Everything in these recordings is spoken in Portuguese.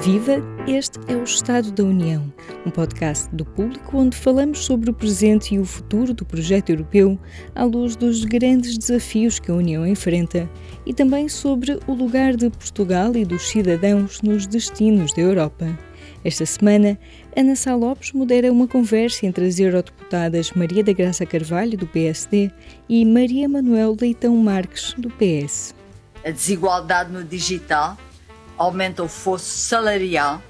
Viva! Este é o Estado da União, um podcast do público onde falamos sobre o presente e o futuro do projeto europeu à luz dos grandes desafios que a União enfrenta e também sobre o lugar de Portugal e dos cidadãos nos destinos da Europa. Esta semana, Ana Sá Lopes modera uma conversa entre as eurodeputadas Maria da Graça Carvalho, do PSD, e Maria Manuel Leitão Marques, do PS. A desigualdade no digital aumenta o fosso salarial,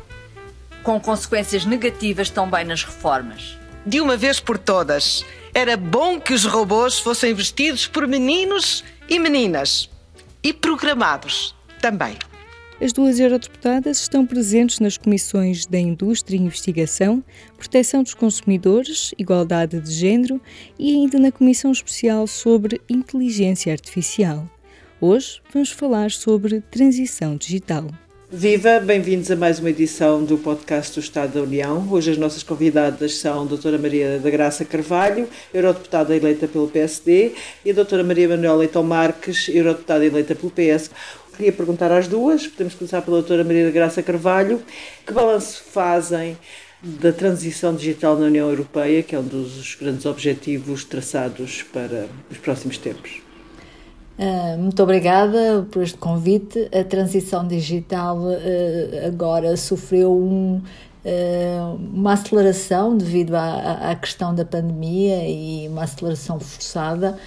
com consequências negativas também nas reformas. De uma vez por todas, era bom que os robôs fossem vestidos por meninos e meninas e programados também. As duas eurodeputadas estão presentes nas comissões da Indústria e Investigação, Proteção dos Consumidores, Igualdade de Gênero e ainda na Comissão Especial sobre Inteligência Artificial. Hoje vamos falar sobre transição digital. Viva, bem-vindos a mais uma edição do podcast do Estado da União. Hoje as nossas convidadas são a doutora Maria da Graça Carvalho, eurodeputada eleita pelo PSD, e a doutora Maria Manuela Leitão Marques, eurodeputada eleita pelo PS. Queria perguntar às duas, podemos começar pela doutora Maria da Graça Carvalho, que balanço fazem da transição digital na União Europeia, que é um dos grandes objetivos traçados para os próximos tempos? Uh, muito obrigada por este convite. A transição digital uh, agora sofreu um, uh, uma aceleração devido à, à, questão da pandemia e uma aceleração forçada,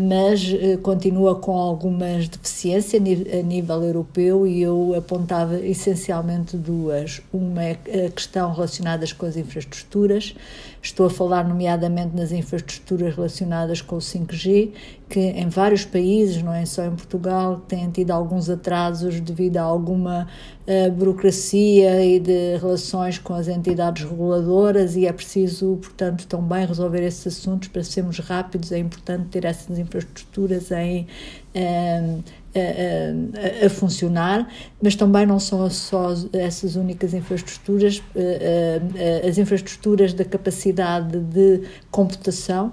mas continua com algumas deficiências a nível europeu e eu apontava essencialmente duas. Uma é a questão relacionadas com as infraestruturas, estou a falar nomeadamente nas infraestruturas relacionadas com o 5G que em vários países, não é só em Portugal, têm tido alguns atrasos devido a alguma uh, burocracia e de relações com as entidades reguladoras e é preciso, portanto, também resolver esses assuntos para sermos rápidos. É importante ter essas infraestruturas em, uh, a, a, a, funcionar, mas também não são só essas únicas infraestruturas, uh, as infraestruturas da capacidade de computação.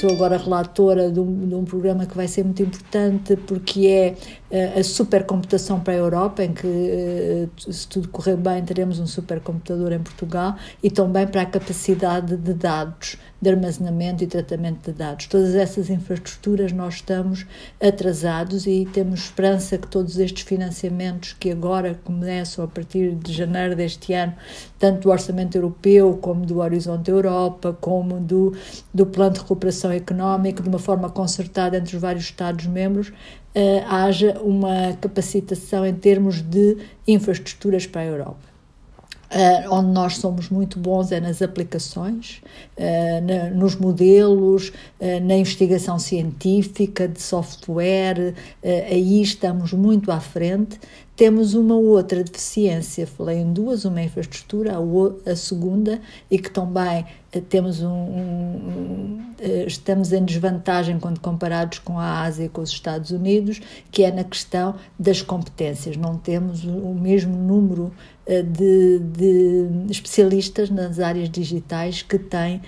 Sou agora relatora de um, de um, programa que vai ser muito importante porque é a supercomputação para a Europa, em que, uh, se tudo correr bem, teremos um supercomputador em Portugal e também para a capacidade de dados, de armazenamento e tratamento de dados. Todas essas infraestruturas nós estamos atrasados e temos esperança que todos estes financiamentos que agora começam a partir de janeiro deste ano, tanto do Orçamento Europeu como do Horizonte Europa, como do, do Plano de recuperação económica de uma forma concertada entre os vários Estados-membros, haja uma capacitação em termos de infraestruturas para a Europa. Uh, onde nós somos muito bons é nas aplicações, uh, na, nos modelos, uh, na investigação científica, de software, aí estamos muito à frente. Temos uma outra deficiência, falei em duas, uma infraestrutura, a, a segunda, e que também temos um, um, estamos em desvantagem quando comparados com a Ásia e com os Estados Unidos, que é na questão das competências. Não temos o mesmo número de, de especialistas nas áreas digitais que têm uh,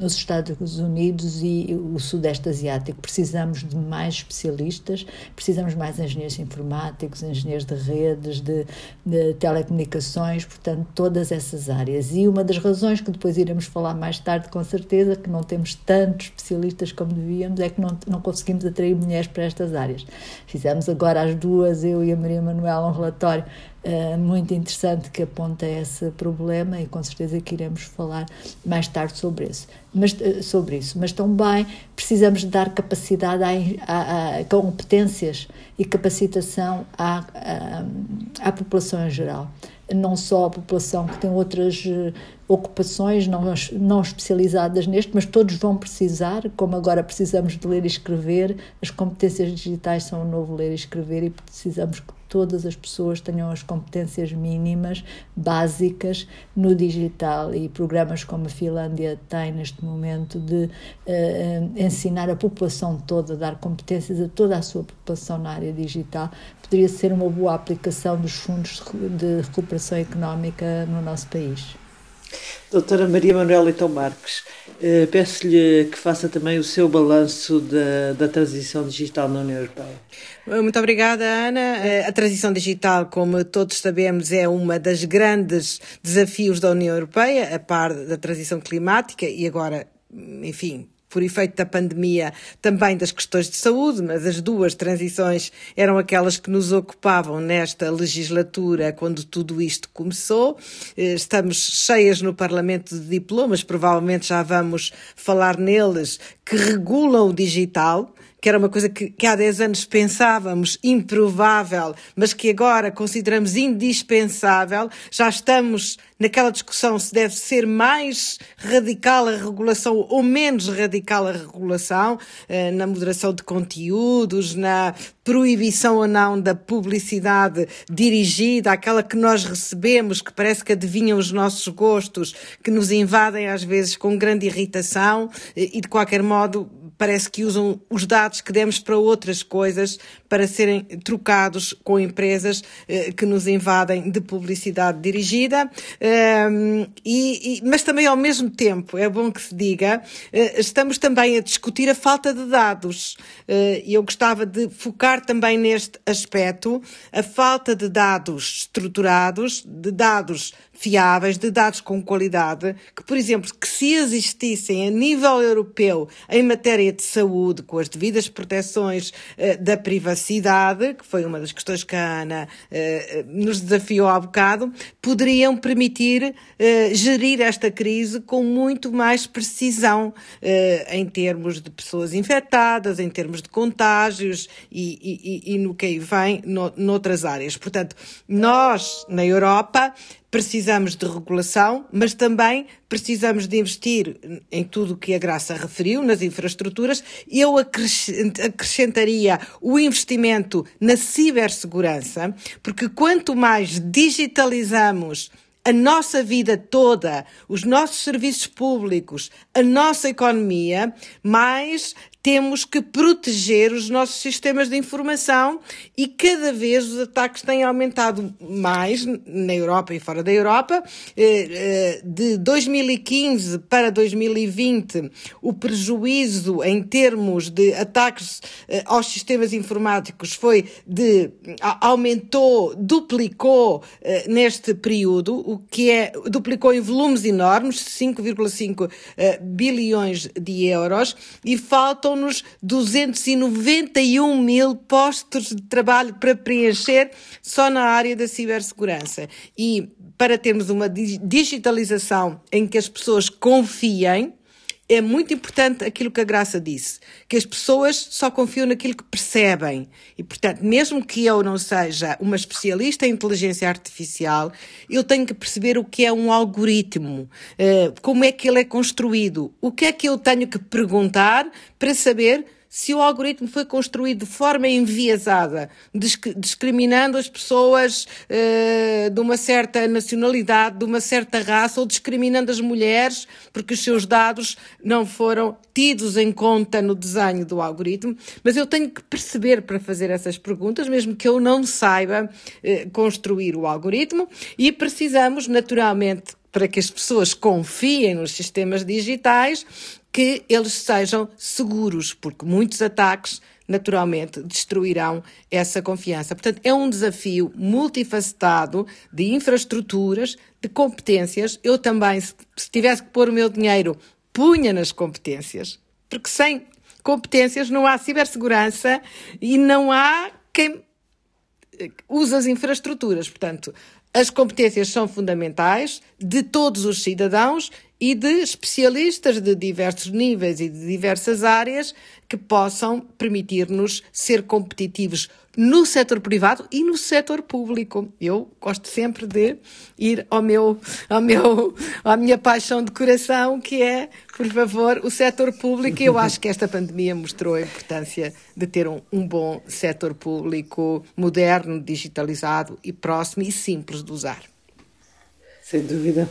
os Estados Unidos e o Sudeste Asiático. Precisamos de mais especialistas, precisamos de mais engenheiros informáticos, engenheiros de redes, de, de telecomunicações, portanto, todas essas áreas. E uma das razões que depois iremos falar mais tarde, com certeza, que não temos tantos especialistas como devíamos, é que não, não conseguimos atrair mulheres para estas áreas. Fizemos agora as duas, eu e a Maria Manuela, um relatório uh, muito interessante que aponta esse problema e com certeza que iremos falar mais tarde sobre isso. Mas, eh, sobre isso. Mas também precisamos dar capacidade a, a, a competências e capacitação à, à, à população em geral. Não só a população que tem outras eh, ocupações não, não especializadas neste, mas todos vão precisar, como agora precisamos de ler e escrever, as competências digitais são o novo ler e escrever e precisamos que todas as pessoas tenham as competências mínimas, básicas no digital e programas como a Finlândia tem neste momento de uh, ensinar a população toda, dar competências a toda a sua população na área digital, poderia ser uma boa aplicação dos fundos de recuperação económica no nosso país. Doutora Maria Manuela Leitão Marques, eh, peço-lhe que faça também o seu balanço da, da transição digital na União Europeia. Muito obrigada, Ana. Eh, a transição digital, como todos sabemos, é uma das grandes desafios da União Europeia, a par da transição climática e agora, enfim, por efeito da pandemia, também das questões de saúde, mas as duas transições eram aquelas que nos ocupavam nesta legislatura quando tudo isto começou. Eh, estamos cheias no Parlamento de diplomas, provavelmente já vamos falar neles, que regulam o digital que era uma coisa que, que há 10 anos pensávamos improvável, mas que agora consideramos indispensável, já estamos naquela discussão se deve ser mais radical a regulação ou menos radical a regulação, eh, na moderação de conteúdos, na proibição ou não da publicidade dirigida, aquela que nós recebemos, que parece que adivinham os nossos gostos, que nos invadem às vezes com grande irritação eh, e de qualquer modo parece que usam os dados que demos para outras coisas para serem trocados com empresas eh, que nos invadem de publicidade dirigida. Um, e, e, mas também ao mesmo tempo, é bom que se diga, uh, estamos também a discutir a falta de dados. E eu gostava de focar também neste aspecto, a falta de dados estruturados, de dados fiáveis, de dados com qualidade, que, por exemplo, que se existissem a nível europeu em matéria de saúde, com as devidas proteções uh, da privacidade, que foi uma das questões que a Ana uh, nos desafiou há bocado, poderiam permitir uh, gerir esta crise com muito mais precisão em termos de pessoas infectadas, em termos de contágios e, e, e no que vem no, noutras áreas. Portanto, nós, na Europa, precisamos de regulação, mas também precisamos de investir em tudo o que a Graça referiu, nas infraestruturas. Eu acrescentaria o investimento na cibersegurança, porque quanto mais digitalizamos a nossa vida toda, os nossos serviços públicos, a nossa economia, mais temos que proteger os nossos sistemas de informação e cada vez os ataques têm aumentado mais na Europa e fora da Europa. Eh, eh, de 2015 para 2020, o prejuízo em termos de ataques eh, aos sistemas informáticos foi de aumentou, duplicou neste período, o que é duplicou em volumes enormes, 5,5 bilhões de euros, e faltam faltam-nos 291 mil postos de trabalho para preencher só na área da cibersegurança. E para termos uma digitalização em que as pessoas confiem, é muito importante aquilo que a Graça disse, que as pessoas só confiam naquilo que percebem. E, portanto, mesmo que eu não seja uma especialista em inteligência artificial, eu tenho que perceber o que é um algoritmo, eh, como é que ele é construído, o que é que eu tenho que perguntar para saber se o algoritmo foi construído de forma enviesada, discriminando as pessoas uh, de uma certa nacionalidade, de uma certa raça, ou discriminando as mulheres porque os seus dados não foram tidos em conta no desenho do algoritmo. Mas eu tenho que perceber para fazer essas perguntas, mesmo que eu não saiba uh, construir o algoritmo, e precisamos, naturalmente, para que as pessoas confiem nos sistemas digitais, que eles sejam seguros, porque muitos ataques naturalmente destruirão essa confiança. Portanto, é um desafio multifacetado de infraestruturas, de competências. Eu também, se tivesse que pôr o meu dinheiro, punha nas competências, porque sem competências não há cibersegurança e não há quem usa as infraestruturas. Portanto, as competências são fundamentais de todos os cidadãos e de especialistas de diversos níveis e de diversas áreas que possam permitir-nos ser competitivos no setor privado e no setor público. Eu gosto sempre de ir ao meu, ao meu, à minha paixão de coração, que é, por favor, o setor público. Eu acho que esta pandemia mostrou a importância de ter um, um bom setor público moderno, digitalizado e próximo e simples de usar. Sem dúvida.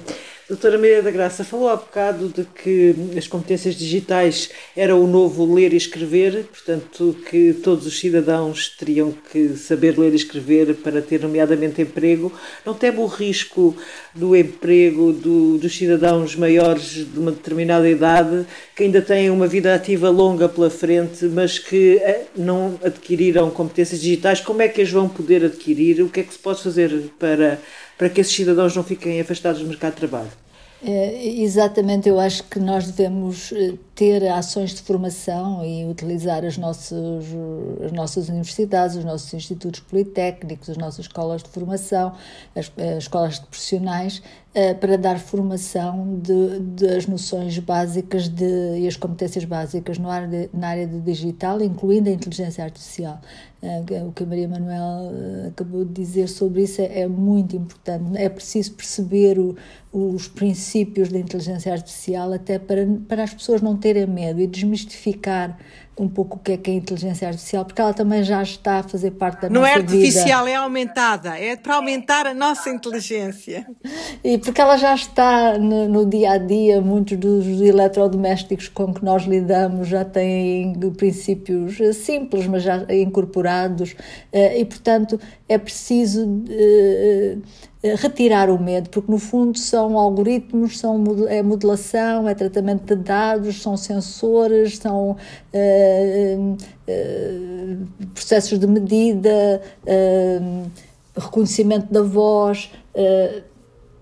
Doutora Maria da Graça, falou há bocado de que as competências digitais eram o novo ler e escrever, portanto, que todos os cidadãos teriam que saber ler e escrever para ter, nomeadamente, emprego. Não teme o risco do emprego do, dos cidadãos maiores de uma determinada idade, que ainda têm uma vida ativa longa pela frente, mas que eh, não adquiriram competências digitais? Como é que as vão poder adquirir? O que é que se pode fazer para para que esses cidadãos não fiquem afastados do mercado de trabalho? É, exatamente, eu acho que nós devemos eh, ter ações de formação e utilizar as nossas, as nossas universidades, os nossos institutos politécnicos, as nossas escolas de formação, as, as escolas de profissionais, eh, para dar formação de, das noções básicas de, e as competências básicas no área de, na área do digital, incluindo a inteligência artificial. Eh, o que a Maria Manuel eh, acabou de dizer sobre isso é, é muito importante. É preciso perceber o, os princípios da inteligência artificial até para, para as pessoas não terem medo e desmistificar um pouco o que é que é a inteligência artificial, porque ela também já está a fazer parte da Não nossa vida. Não é artificial, é aumentada, é para aumentar a nossa inteligência. E porque ela já está no, no dia a dia, muitos dos eletrodomésticos com que nós lidamos já têm princípios simples, mas já incorporados, eh, e portanto é preciso eh, eh, retirar o medo, porque no fundo são algoritmos, são, é modelação, é tratamento de dados, são sensores, são uh, uh, processos de medida, uh, reconhecimento da voz,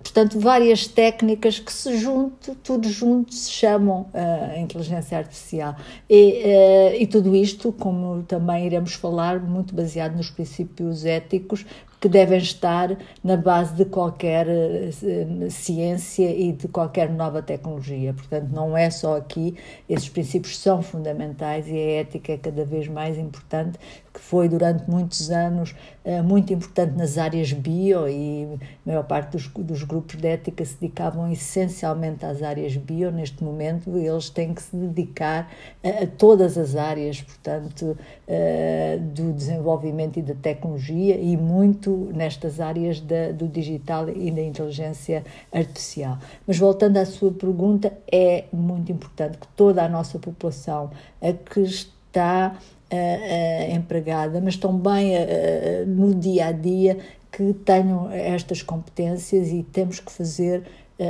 portanto, várias técnicas que se juntam, tudo junto se chamam a inteligência artificial. E, e tudo isto, como também iremos falar, muito baseado nos princípios éticos, que devem estar na base de qualquer uh, ciência e de qualquer nova tecnologia. Portanto, não é só aqui, esses princípios são fundamentais e a ética é cada vez mais importante, que foi durante muitos anos uh, muito importante nas áreas bio e a maior parte dos, dos grupos de ética se dedicavam essencialmente às áreas bio. Neste momento, eles têm que se dedicar a, a todas as áreas, portanto, uh, do desenvolvimento e da tecnologia e muito nestas áreas da, do digital e da inteligência artificial. Mas voltando à sua pergunta, é muito importante que toda a nossa população a que está uh, uh, empregada, mas também uh, no dia a dia, que tenham estas competências e temos que fazer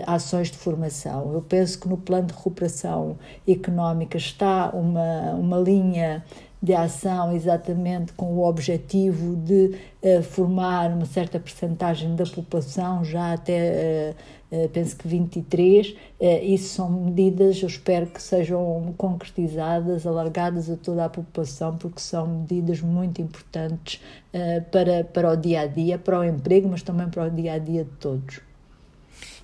ações de formação. Eu penso que no plano de recuperação económica está uma, uma linha de ação exatamente com o objetivo de uh, formar uma certa percentagem da população, já até uh, uh, penso que 23. isso são medidas, eu espero que sejam concretizadas, alargadas a toda a população, porque são medidas muito importantes para, para o dia a dia, para o emprego, mas também para o dia a dia de todos.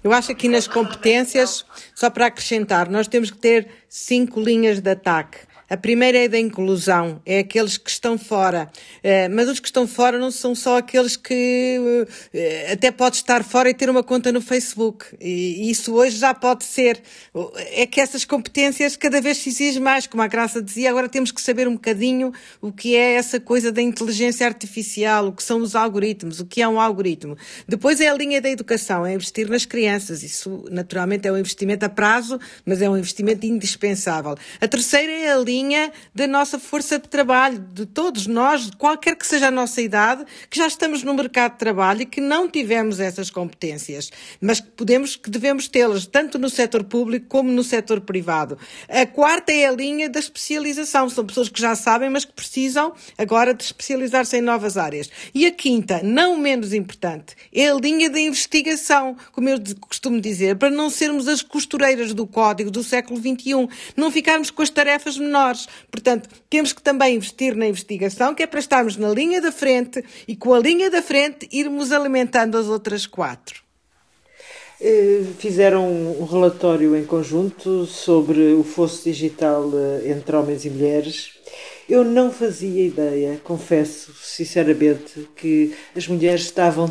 Eu acho que nas competências, só para acrescentar, nós temos que ter cinco linhas de ataque. A primeira é da inclusão, é aqueles que estão fora. Uh, mas os que estão fora não são só aqueles que uh, até pode estar fora e ter uma conta no Facebook. E isso hoje já pode ser. É que essas competências cada vez se exigem mais, como a Graça dizia, agora temos que saber um bocadinho o que é essa coisa da inteligência artificial, o que são os algoritmos, o que é um algoritmo. Depois é a linha da educação, é investir nas crianças. Isso naturalmente é um investimento a prazo, mas é um investimento indispensável. A terceira é a linha linha da nossa força de trabalho, de todos nós, qualquer que seja a nossa idade, que já estamos no mercado de trabalho e que não tivemos essas competências, mas que podemos, que devemos tê-las tanto no setor público como no setor privado. A quarta é a linha da especialização. São pessoas que já sabem, mas que precisam agora de especializar-se em novas áreas. E a quinta, não menos importante, é a linha da investigação, como eu costumo dizer, para não sermos as costureiras do código do século XXI, não ficarmos com as tarefas menores Portanto, temos que também investir na investigação, que é para estarmos na linha da frente e com a linha da frente irmos alimentando as outras quatro. Eh, fizeram um relatório em conjunto sobre o fosso digital eh, entre homens e mulheres. Eu não fazia ideia, confesso sinceramente, que as mulheres estavam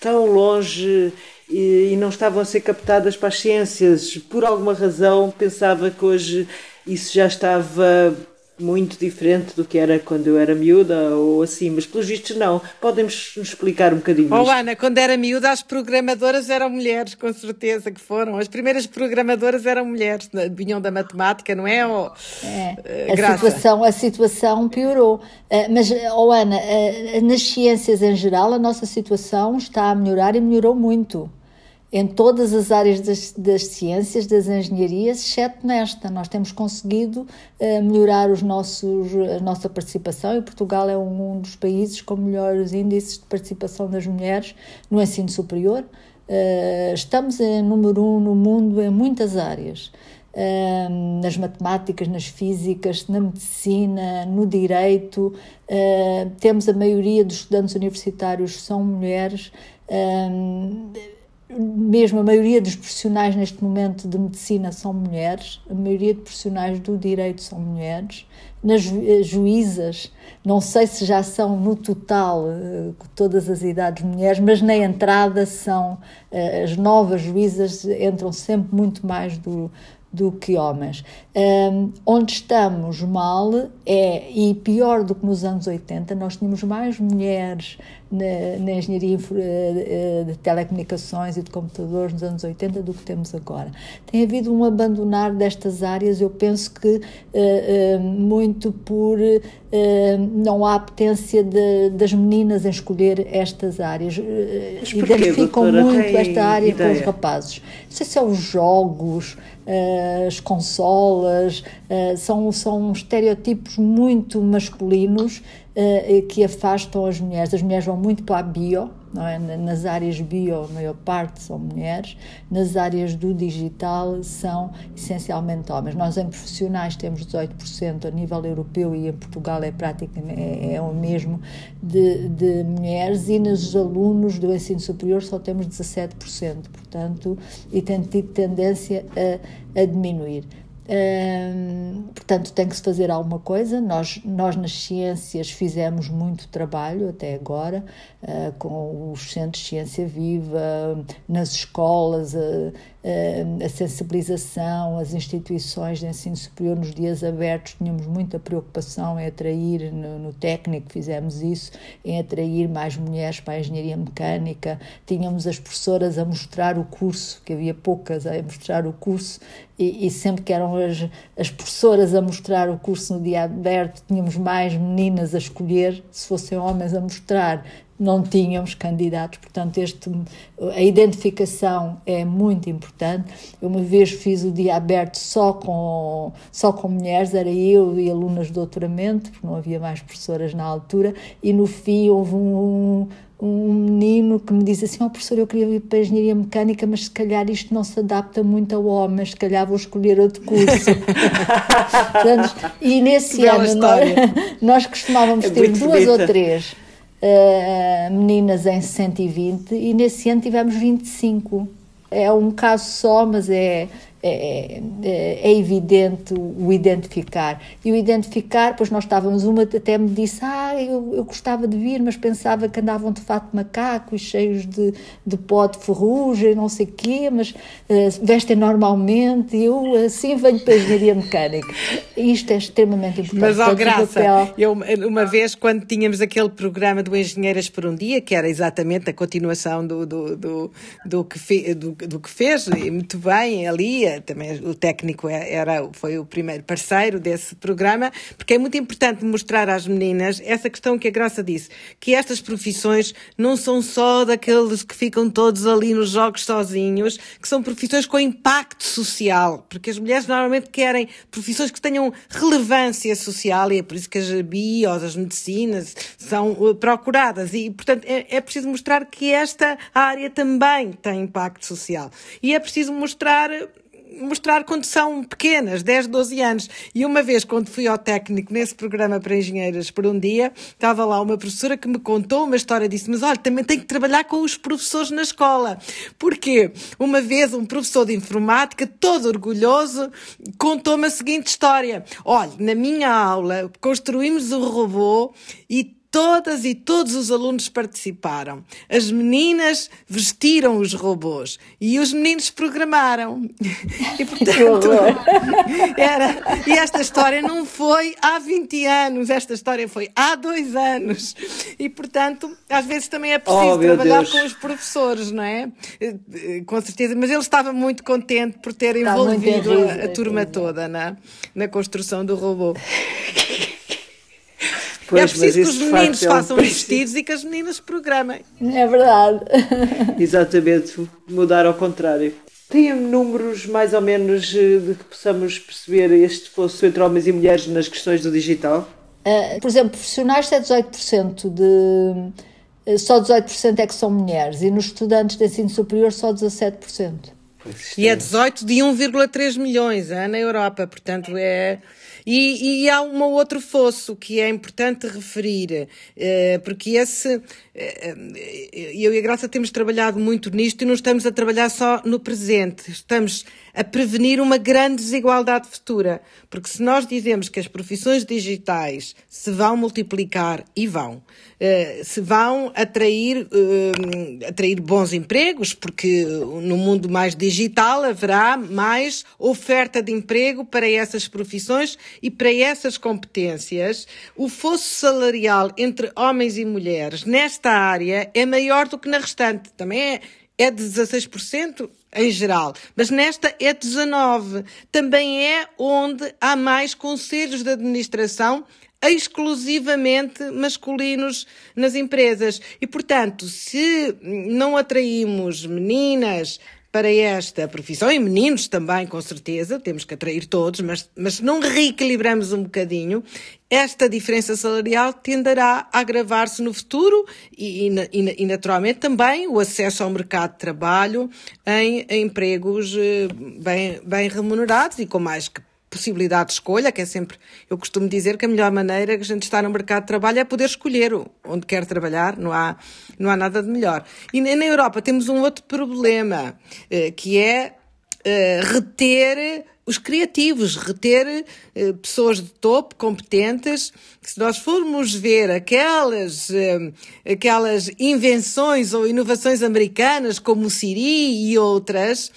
tão longe e, não estavam a ser captadas para as ciências. Por alguma razão, pensava que hoje isso já estava muito diferente do que era quando eu era miúda ou assim, mas pelos vistos não. Podem-nos explicar um bocadinho Oh, Ana, quando era miúda, as programadoras eram mulheres, com certeza que foram. As primeiras programadoras eram mulheres, vinham da matemática, não é? Oh, é. A, situação, a situação piorou. Uh, mas, oh, Ana, uh, nas ciências em geral, a nossa situação está a melhorar e melhorou muito em todas as áreas das, das, ciências, das engenharias, exceto nesta. Nós temos conseguido uh, melhorar os nossos, a nossa participação e Portugal é um, um, dos países com melhores índices de participação das mulheres no ensino superior. Uh, estamos em número um no mundo em muitas áreas. Uh, nas matemáticas, nas físicas, na medicina, no direito. temos a maioria dos estudantes universitários são mulheres mesmo a maioria dos profissionais neste momento de medicina são mulheres, a maioria de profissionais do direito são mulheres, nas eh, juízas, não sei se já são no total eh, todas as idades mulheres, mas na entrada são eh, as novas juízas entram sempre muito mais do, do que homens. Um, onde estamos mal é, e pior do que nos anos 80, nós tínhamos mais mulheres na, na engenharia eh, de telecomunicações e de computadores nos anos 80 do que temos agora. Tem havido um abandonar destas áreas, eu penso que uh, uh, muito por uh, não há apetência de, das meninas em escolher estas áreas. Identificam muito esta área ideia. com os rapazes. Não sei se é os jogos, as consolas, são, são estereotipos muito masculinos uh, que afastam as mulheres. As mulheres vão muito para a bio, é? nas áreas bio, a maior parte são mulheres, nas áreas do digital são essencialmente homens. Nós, em profissionais, temos 18% a nível europeu e em Portugal é praticamente é, é o mesmo de, de mulheres, e nos alunos do ensino superior só temos 17%, portanto, e tem tido tendência a, a diminuir portanto, tem que se fazer alguma coisa. Nós, nós, nas ciências, fizemos muito trabalho até agora, uh, com os centros de ciência viva, nas escolas, uh, a sensibilização, as instituições de ensino superior nos dias abertos, tínhamos muita preocupação em atrair, no, no, técnico fizemos isso, em atrair mais mulheres para a engenharia mecânica, tínhamos as professoras a mostrar o curso, que havia poucas a mostrar o curso, e, e sempre que eram as, as professoras a mostrar o curso no dia aberto, tínhamos mais meninas a escolher, se fossem homens a mostrar, não tínhamos candidatos, portanto este, a identificação é muito importante. Eu uma vez fiz o dia aberto só com, só com mulheres, era eu e alunas de doutoramento, porque não havia mais professoras na altura, e no fim houve um, um menino que me disse assim, oh professor, eu queria ir para a engenharia mecânica, mas se calhar isto não se adapta muito a homens, se calhar vou escolher outro curso. Portanto, e nesse ano nós, nós, costumávamos é ter duas bonita. ou três uh, meninas em 120 e nesse ano tivemos 25. É um caso só, mas é é, é, é, evidente o identificar. E o identificar, pois nós estávamos, uma até me disse, ah, eu, eu gostava de vir, mas pensava que andavam de fato macacos, cheios de, de pó de ferrugem, não sei o quê, mas uh, vestem normalmente, eu assim venho para a engenharia mecânica. Isto é extremamente importante. Mas, ó, Graça, papel... eu, uma vez, quando tínhamos aquele programa do Engenheiras por um Dia, que era exatamente a continuação do, do, do, do, que, fe, do, do que fez, e muito bem, ali, também o técnico é, era, foi o primeiro parceiro desse programa, porque é muito importante mostrar às meninas essa questão que a Graça disse, que estas profissões não são só daqueles que ficam todos ali nos jogos sozinhos, que são profissões com impacto social, porque as mulheres normalmente querem profissões que tenham relevância social e é por isso que as bios, as medicinas são uh, procuradas e, portanto, é, é preciso mostrar que esta área também tem impacto social. E é preciso mostrar mostrar quando são pequenas, 10, 12 anos. E uma vez, quando fui ao técnico nesse programa para engenheiras por um dia, estava lá uma professora que me contou uma história, disse, mas olha, também tem que trabalhar com os professores na escola. Porque uma vez um professor de informática, todo orgulhoso, contou-me a seguinte história. Olha, na minha aula construímos o um robô e todas e todos os alunos participaram. As meninas vestiram os robôs e os meninos programaram. E, portanto, era, e esta história não foi há 20 anos, esta história foi há dois anos. E, portanto, às vezes também é preciso oh, trabalhar Deus. com os professores, não é? Com certeza. Mas ele estava muito contente por ter Está envolvido a, a turma toda na, na construção do robô. Pois, é preciso que os meninos façam é um vestidos e que as meninas programem. É verdade. Exatamente, mudar ao contrário. Tem números mais ou menos eh, de que possamos perceber este fosso entre homens e mulheres nas questões do digital? Uh, por exemplo, profissionais é 18% de. Eh, só 18% é que são mulheres e nos estudantes de ensino superior só 17%. E é 18 de 1,3 milhões é, na Europa, portanto é e, e há um outro fosso que é importante referir, eh, porque esse, eh, eh, eu e a Graça temos trabalhado muito nisto e não estamos a trabalhar só no presente, estamos a prevenir uma grande desigualdade futura. Porque se nós dizemos que as profissões digitais se vão multiplicar, e vão, se vão atrair, atrair bons empregos, porque no mundo mais digital haverá mais oferta de emprego para essas profissões e para essas competências, o fosso salarial entre homens e mulheres nesta área é maior do que na restante. Também é, é de 16% em geral, mas nesta é 19. Também é onde há mais conselhos de administração exclusivamente masculinos nas empresas. E, portanto, se não atraímos meninas para esta profissão, e meninos também, com certeza, temos que atrair todos, mas, mas se não reequilibramos um bocadinho, esta diferença salarial tenderá a agravar-se no futuro e, e, e, naturalmente, também o acesso ao mercado de trabalho em, em empregos eh, bem, bem remunerados e com mais possibilidade de escolha, que é sempre, eu costumo dizer que a melhor maneira que a gente está no mercado de trabalho é poder escolher onde quer trabalhar, não há, não há nada de melhor. E na Europa temos um outro problema, eh, que é eh, reter os criativos, reter eh, pessoas de topo, competentes, que se nós formos ver aquelas, aquelas invenções ou inovações americanas, como o Siri e outras,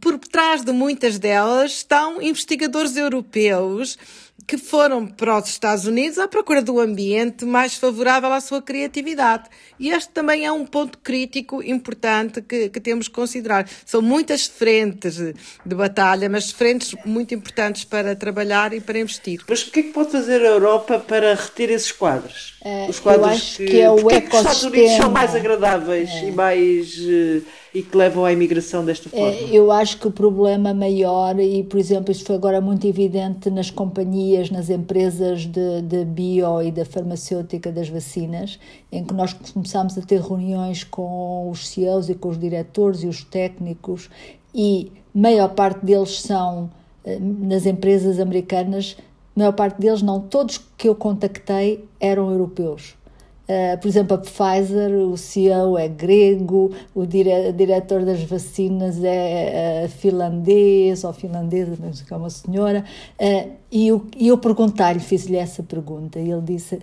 por trás de muitas delas estão investigadores europeus que foram para os Estados Unidos à procura do ambiente mais favorável à sua criatividade. E este também é um ponto crítico importante que, que temos que considerar. São muitas frentes de batalha, mas frentes muito importantes para trabalhar e para investir. Mas o que é que pode fazer a Europa para reter esses quadros? É, os quadros que, que, é o ecossistema. Que os Estados Unidos são mais agradáveis é. e mais uh, e que levam à imigração desta forma? É, eu acho que o problema maior, e por exemplo, isto foi agora muito evidente nas companhias, nas empresas de, de bio e da farmacêutica das vacinas, em que nós começámos a ter reuniões com os CEOs e com os diretores e os técnicos, e maior parte deles são eh, nas empresas americanas, maior parte deles não, todos que eu contactei eram europeus Uh, por exemplo, a Pfizer, o CEO é grego, o dire diretor das vacinas é uh, finlandês ou finlandesa, sei que é uma senhora. Uh, e eu, eu perguntei-lhe, fiz-lhe essa pergunta, e ele disse: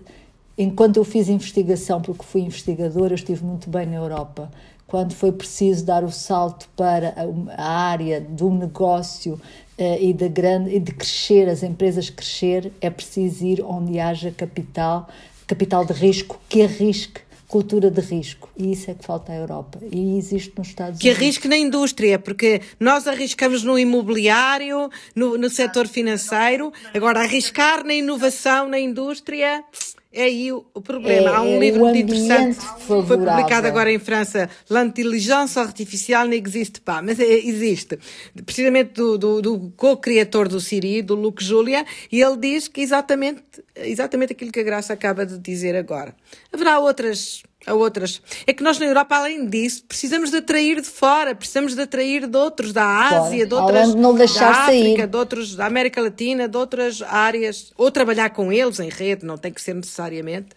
enquanto eu fiz investigação, porque fui investigadora, eu estive muito bem na Europa. Quando foi preciso dar o salto para a, a área do negócio e de, grande, e de crescer, as empresas crescer, é preciso ir onde haja capital capital de risco que arrisque cultura de risco. E isso é que falta à Europa. E existe nos Estados que Unidos. Que arrisque na indústria, porque nós arriscamos no imobiliário, no, no setor financeiro, agora arriscar na inovação, na indústria. É aí o, problema. É, Há um é livro muito interessante, favorável. foi publicado agora em França, L'intelligence artificielle n'existe pas, mas é, existe. Precisamente do, do, do co-criador do Siri, do Luke Julia, e ele diz que exatamente, exatamente aquilo que a Graça acaba de dizer agora. Haverá outras a outras. É que nós na Europa, além disso, precisamos de atrair de fora, precisamos de atrair de outros, da Ásia, de outras, não deixar da África, sair. de outros, da América Latina, de outras áreas, ou trabalhar com eles em rede, não tem que ser necessariamente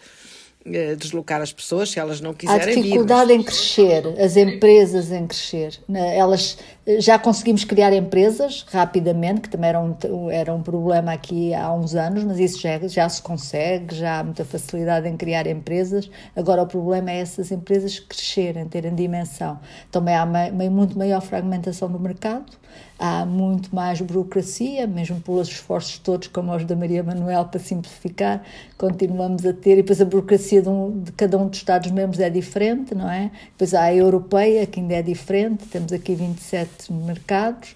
eh, deslocar as pessoas se elas não quiserem. A dificuldade vir, mas... em crescer, as empresas em crescer, né? elas Já conseguimos criar empresas rapidamente, que também era um, era um problema aqui há uns anos, mas isso já, já se consegue, já há muita facilidade em criar empresas. Agora o problema é essas empresas crescerem, terem dimensão. Também há muito maior fragmentação do mercado, há muito mais burocracia, mesmo pelos esforços todos, como os da Maria Manuel, para simplificar, continuamos a ter, e depois a burocracia de, um, de cada um dos Estados-membros é diferente, não é? Depois há a europeia, que ainda é diferente, temos aqui 27 mercados,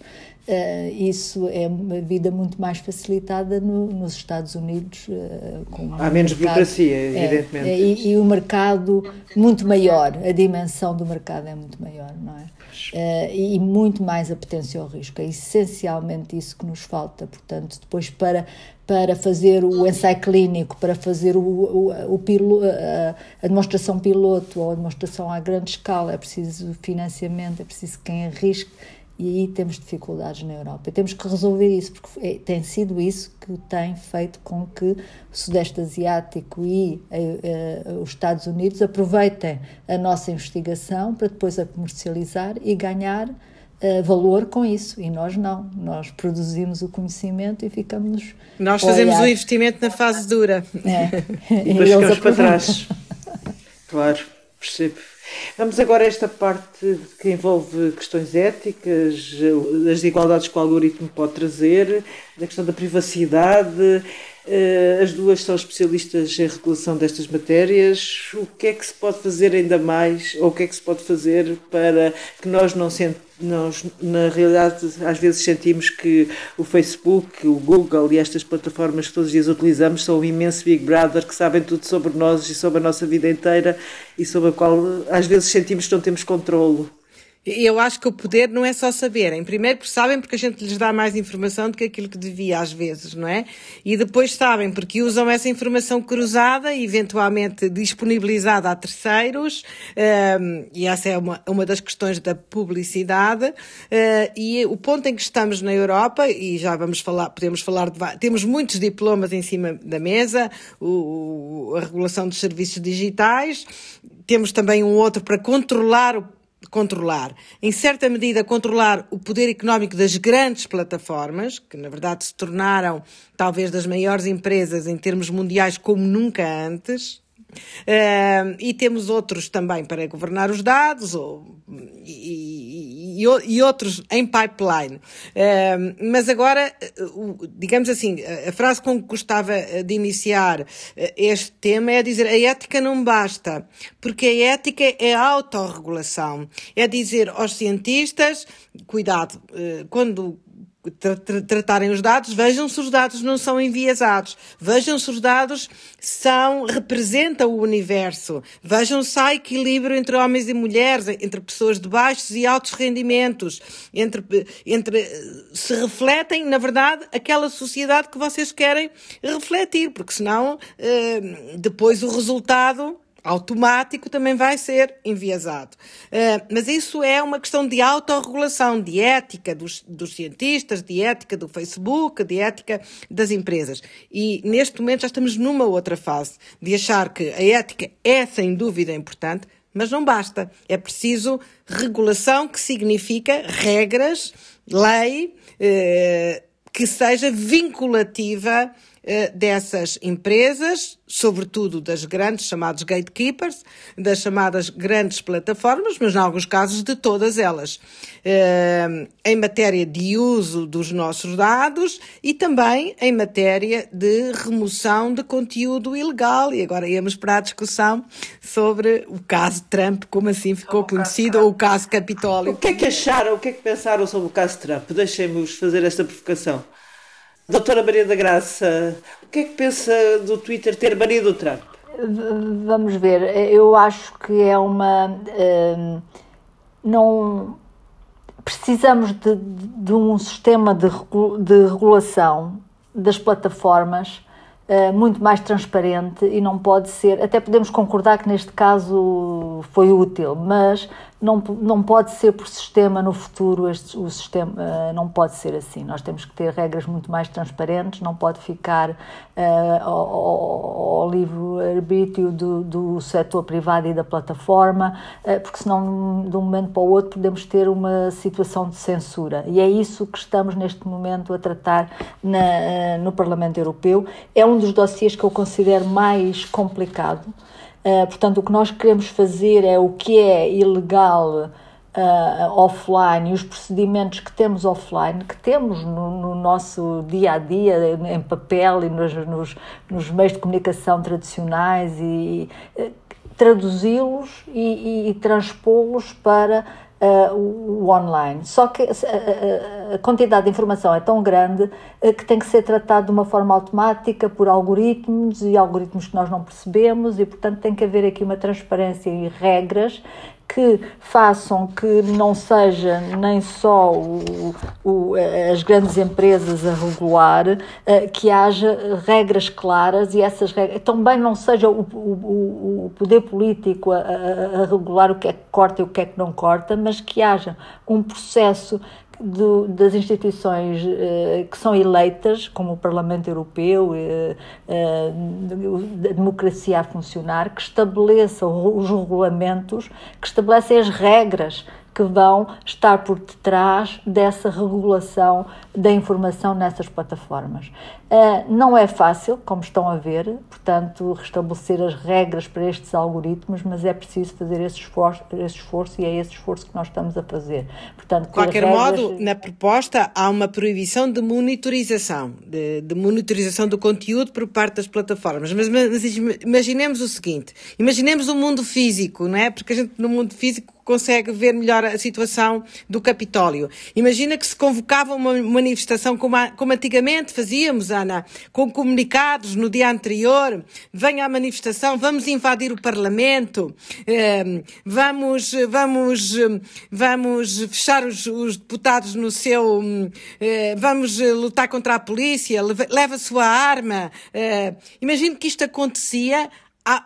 Uh, isso é uma vida muito mais facilitada no, nos Estados Unidos. Uh, com Há menos mercado, burocracia, é, evidentemente. É, e, e, o mercado muito maior, a dimensão do mercado é muito maior, não é? Uh, e muito mais apetência ao risco. É essencialmente isso que nos falta. Portanto, depois para, para fazer o ensaio clínico, para fazer o, o, o pilo, a, a, demonstração piloto ou a demonstração à grande escala, é preciso financiamento, é preciso quem arrisque e aí temos dificuldades na Europa. E temos que resolver isso, porque é, tem sido isso que tem feito com que o Sudeste Asiático e uh, os Estados Unidos aproveitem a nossa investigação para depois a comercializar e ganhar uh, valor com isso. E nós não. Nós produzimos o conhecimento e ficamos. Nós fazemos o investimento na fase dura. É. e depois ficamos para trás. claro, percebo. Vamos agora a esta parte que envolve questões éticas, as desigualdades que o algoritmo pode trazer, a questão da privacidade. Eh, as duas são especialistas em regulação destas matérias. O que é que se pode fazer ainda mais, ou o que é que se pode fazer para que nós não sentamos nós, na realidade, às vezes sentimos que o Facebook, o Google e estas plataformas que todos os dias utilizamos são o imenso Big Brother que sabem tudo sobre nós e sobre a nossa vida inteira e sobre a qual às vezes sentimos que não temos controle. Eu acho que o poder não é só saberem. Primeiro, porque sabem porque a gente lhes dá mais informação do que aquilo que devia às vezes, não é? E depois sabem porque usam essa informação cruzada e eventualmente disponibilizada a terceiros, um, ehm, e essa é uma, uma das questões da publicidade. Uh, e o ponto em que estamos na Europa, e já vamos falar, podemos falar de. Temos muitos diplomas em cima da mesa, o, a regulação dos serviços digitais, temos também um outro para controlar o controlar, em certa medida, controlar o poder económico das grandes plataformas, que na verdade se tornaram talvez das maiores empresas em termos mundiais como nunca antes. Uh, e temos outros também para governar os dados ou, e, e, e outros em pipeline. Uh, mas agora, digamos assim, a frase com que gostava de iniciar eh, este tema é dizer a ética não basta, porque a ética é a autorregulação. É dizer aos cientistas, cuidado, eh, quando tra tra tratarem os dados, vejam se os dados não são enviesados, vejam se os dados são, representam o universo, vejam se há equilíbrio entre homens e mulheres, entre pessoas de baixos e altos rendimentos, entre, entre, se refletem, na verdade, aquela sociedade que vocês querem refletir, porque senão, eh, depois o resultado automático também vai ser enviesado. Uh, mas isso é uma questão de autorregulação, de ética dos, dos, cientistas, de ética do Facebook, de ética das empresas. E neste momento já estamos numa outra fase de achar que a ética é sem dúvida importante, mas não basta. É preciso regulação que significa regras, lei, uh, que seja vinculativa eh, dessas empresas, sobretudo das grandes chamadas gatekeepers, das chamadas grandes plataformas, mas em alguns casos de todas elas, eh, em matéria de uso dos nossos dados e também em matéria de remoção de conteúdo ilegal. E agora íamos para a discussão sobre o caso Trump, como assim ficou conhecido, ou o caso Capitólio. O que é que acharam, o que é que pensaram sobre o caso Trump? Deixem-nos fazer esta provocação. Doutora Maria da Graça, o que é que pensa do Twitter ter banido o Trump? Vamos ver, eu acho que é uma. Hum, não. Precisamos de, de um sistema de, de regulação das plataformas Uh, muito mais transparente e não pode ser. Até podemos concordar que neste caso foi útil, mas não, não pode ser por sistema no futuro, este, o sistema uh, não pode ser assim. Nós temos que ter regras muito mais transparentes, não pode ficar uh, ao, ao livre-arbítrio do, do setor privado e da plataforma, porque senão de um momento para o outro podemos ter uma situação de censura. E é isso que estamos neste momento a tratar na, no Parlamento Europeu. É um dos dossiês que eu considero mais complicado. Uh, portanto, o que nós queremos fazer é o que é ilegal uh, offline e os procedimentos que temos offline, que temos no, no nosso dia a dia, em papel e nos, nos, nos meios de comunicação tradicionais, e uh, traduzi-los e, e, e transpô-los para uh, o online. Só que a, a, quantidade de informação é tão grande uh, que tem que ser tratado de uma forma automática por algoritmos e algoritmos que nós não percebemos e, portanto, tem que haver aqui uma transparência e regras que façam que não seja nem só o, o, as grandes empresas a regular, eh, que haja regras claras e essas regras também não seja o, o poder político a, a, a regular o que é que corta e o que é que não corta, mas que haja um processo do, das instituições uh, que são eleitas, como o Parlamento Europeu, uh, uh, a democracia a funcionar, que estabeleçam os regulamentos, que estabelecem as regras que vão estar por detrás dessa regulação da informação nessas plataformas. Uh, não é fácil, como estão a ver, portanto, restabelecer as regras para estes algoritmos, mas é preciso fazer esse esforço, esse esforço e é esse esforço que nós estamos a fazer. Portanto, de qualquer regras... modo, na proposta há uma proibição de monitorização, de, de, monitorização do conteúdo por parte das plataformas. Mas, mas imaginemos o seguinte: imaginemos o mundo físico, não é? Porque a gente no mundo físico consegue ver melhor a situação do Capitólio. Imagina que se convocava uma manifestação como, a, como antigamente fazíamos, Ana, com comunicados no dia anterior, venha à manifestação, vamos invadir o Parlamento, eh, vamos, vamos, vamos fechar os, os deputados no seu, eh, vamos lutar contra a polícia, leva a sua arma. Eh, imagino que isto acontecia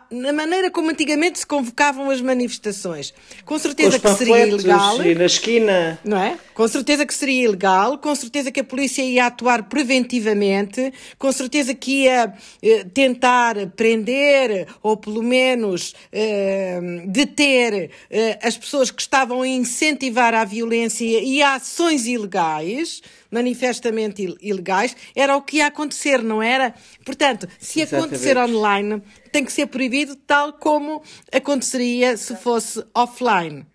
na maneira como antigamente se convocavam as manifestações. Com certeza que seria ilegal. E na esquina. Não é? Com certeza que seria ilegal, com certeza que a polícia ia atuar preventivamente, com certeza que ia eh, tentar prender ou pelo menos eh, deter eh, as pessoas que estavam a incentivar a violência e a ações ilegais manifestamente ilegais, era o que ia acontecer, não era? Portanto, se Exatamente. acontecer online, tem que ser proibido tal como aconteceria se fosse offline.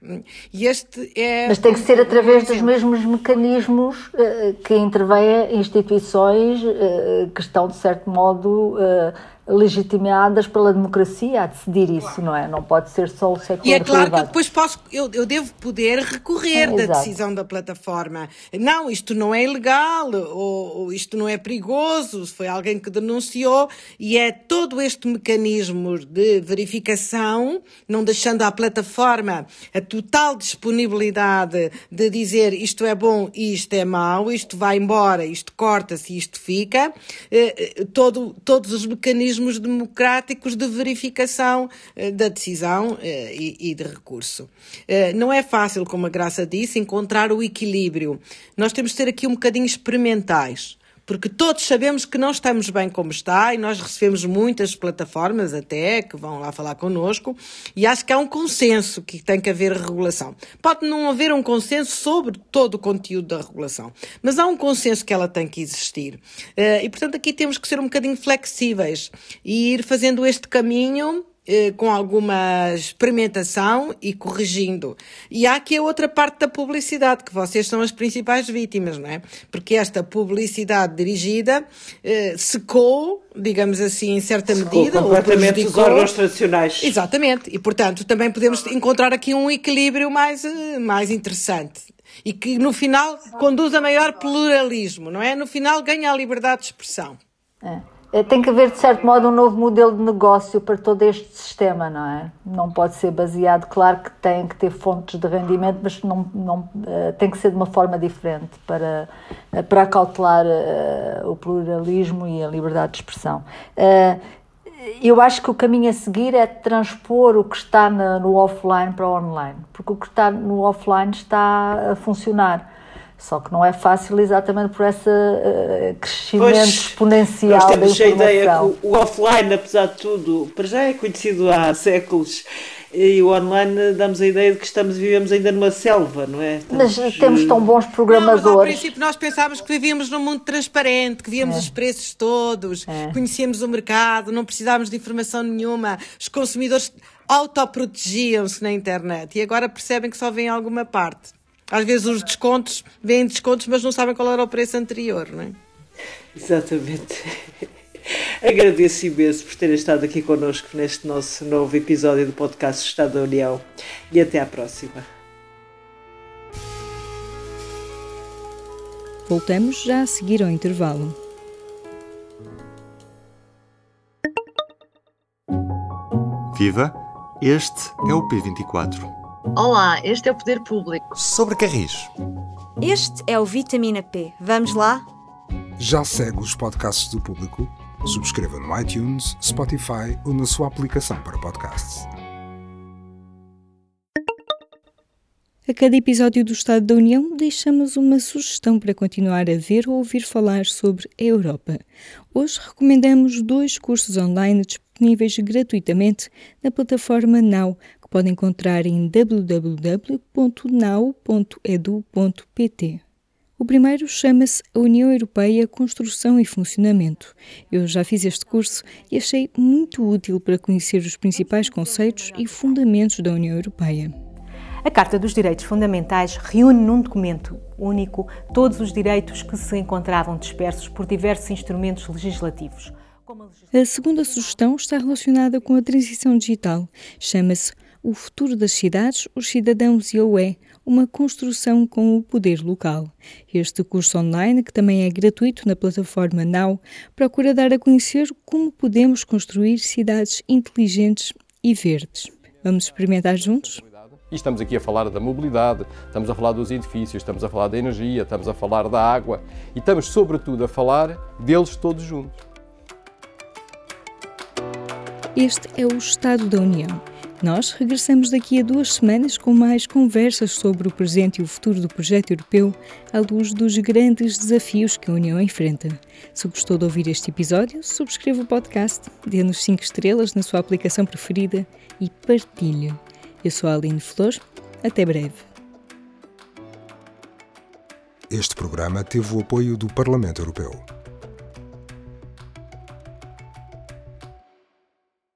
E este é... Mas tem que ser através dos mesmos mecanismos uh, que intervêm instituições uh, que estão, de certo modo, uh, legitimadas pela democracia a decidir isso, não é? Não pode ser só o setor E é claro privado. que depois posso, eu, eu devo poder recorrer é, da decisão da plataforma. Não, isto não é ilegal, ou, ou, isto não é perigoso, foi alguém que denunciou, e é todo este mecanismo de verificação, não deixando à plataforma a total disponibilidade de dizer isto é bom e isto é mau, isto vai embora, isto corta-se e isto fica, eh, eh, todo, todos os mecanismos mecanismos democráticos de verificação eh, da decisão eh, e, de recurso. Eh, não é fácil, como a Graça disse, encontrar o equilíbrio. Nós temos de ser aqui um bocadinho experimentais porque todos sabemos que não estamos bem como está e nós recebemos muitas plataformas até que vão lá falar connosco e acho que há um consenso que tem que haver regulação. Pode não haver um consenso sobre todo o conteúdo da regulação, mas há um consenso que ela tem que existir. Eh, e, portanto, aqui temos que ser um bocadinho flexíveis e ir fazendo este caminho eh, com alguma experimentação e corrigindo. E há aqui a outra parte da publicidade, que vocês são as principais vítimas, não é? Porque esta publicidade dirigida eh, secou, digamos assim, em certa secou medida. completamente os órgãos tradicionais. Exatamente. E, portanto, também podemos encontrar aqui um equilíbrio mais, eh, mais interessante e que no final conduz a maior pluralismo, não é? No final ganha a liberdade de expressão. É. Eh, tem que haver, de certo modo, um novo modelo de negócio para todo este sistema, não é? Não pode ser baseado, claro que tem que ter fontes de rendimento, mas não, não, uh, tem que ser de uma forma diferente para, uh, para acautelar uh, o pluralismo e a liberdade de expressão. eu acho que o caminho a seguir é transpor o que está no offline para o online, porque o que está no offline está a funcionar. Só que não é fácil exatamente por esse uh, crescimento pois, exponencial nós temos da a ideia que o, o offline, apesar de tudo, para já é conhecido há séculos, e o online damos a ideia de que estamos vivemos ainda numa selva, não é? Estamos... Mas temos tão bons programadores. Não, ao princípio nós pensávamos que vivíamos num mundo transparente, que víamos é. os preços todos, é. conhecíamos o mercado, não precisávamos de informação nenhuma, os consumidores autoprotegiam-se na internet e agora percebem que só vem alguma parte. Às vezes os descontos, vêm descontos, mas não sabem qual era o preço anterior, não é? Exatamente. Agradeço imenso por terem estado aqui connosco neste nosso novo episódio do podcast Estado da União e até à próxima. Voltamos já a seguir ao intervalo. Viva! Este é o P24. Olá, este é o Poder Público. Sobre Carris. Este é o Vitamina P. Vamos lá? Já segue os podcasts do público? Subscreva no iTunes, Spotify ou na sua aplicação para podcasts. A cada episódio do Estado da União deixamos uma sugestão para continuar a ver ou ouvir falar sobre a Europa. Hoje recomendamos dois cursos online disponíveis gratuitamente na plataforma Now, que podem encontrar em www.now.edu.pt. O primeiro chama-se A União Europeia Construção e Funcionamento. Eu já fiz este curso e achei muito útil para conhecer os principais conceitos e fundamentos da União Europeia. A Carta dos Direitos Fundamentais reúne num documento único todos os direitos que se encontravam dispersos por diversos instrumentos legislativos. A segunda sugestão está relacionada com a transição digital. Chama-se O Futuro das Cidades, os Cidadãos e a UE uma construção com o poder local. Este curso online, que também é gratuito na plataforma Now, procura dar a conhecer como podemos construir cidades inteligentes e verdes. Vamos experimentar juntos? E estamos aqui a falar da mobilidade, estamos a falar dos edifícios, estamos a falar da energia, estamos a falar da água e estamos, sobretudo, a falar deles todos juntos. Este é o Estado da União nós regressamos daqui a duas semanas com mais conversas sobre o presente e o futuro do projeto europeu à luz dos grandes desafios que a União enfrenta. Se gostou de ouvir este episódio, subscreva o podcast, dê-nos 5 estrelas na sua aplicação preferida e partilhe. Eu sou a Aline Flor. Até breve. Este programa teve o apoio do Parlamento Europeu.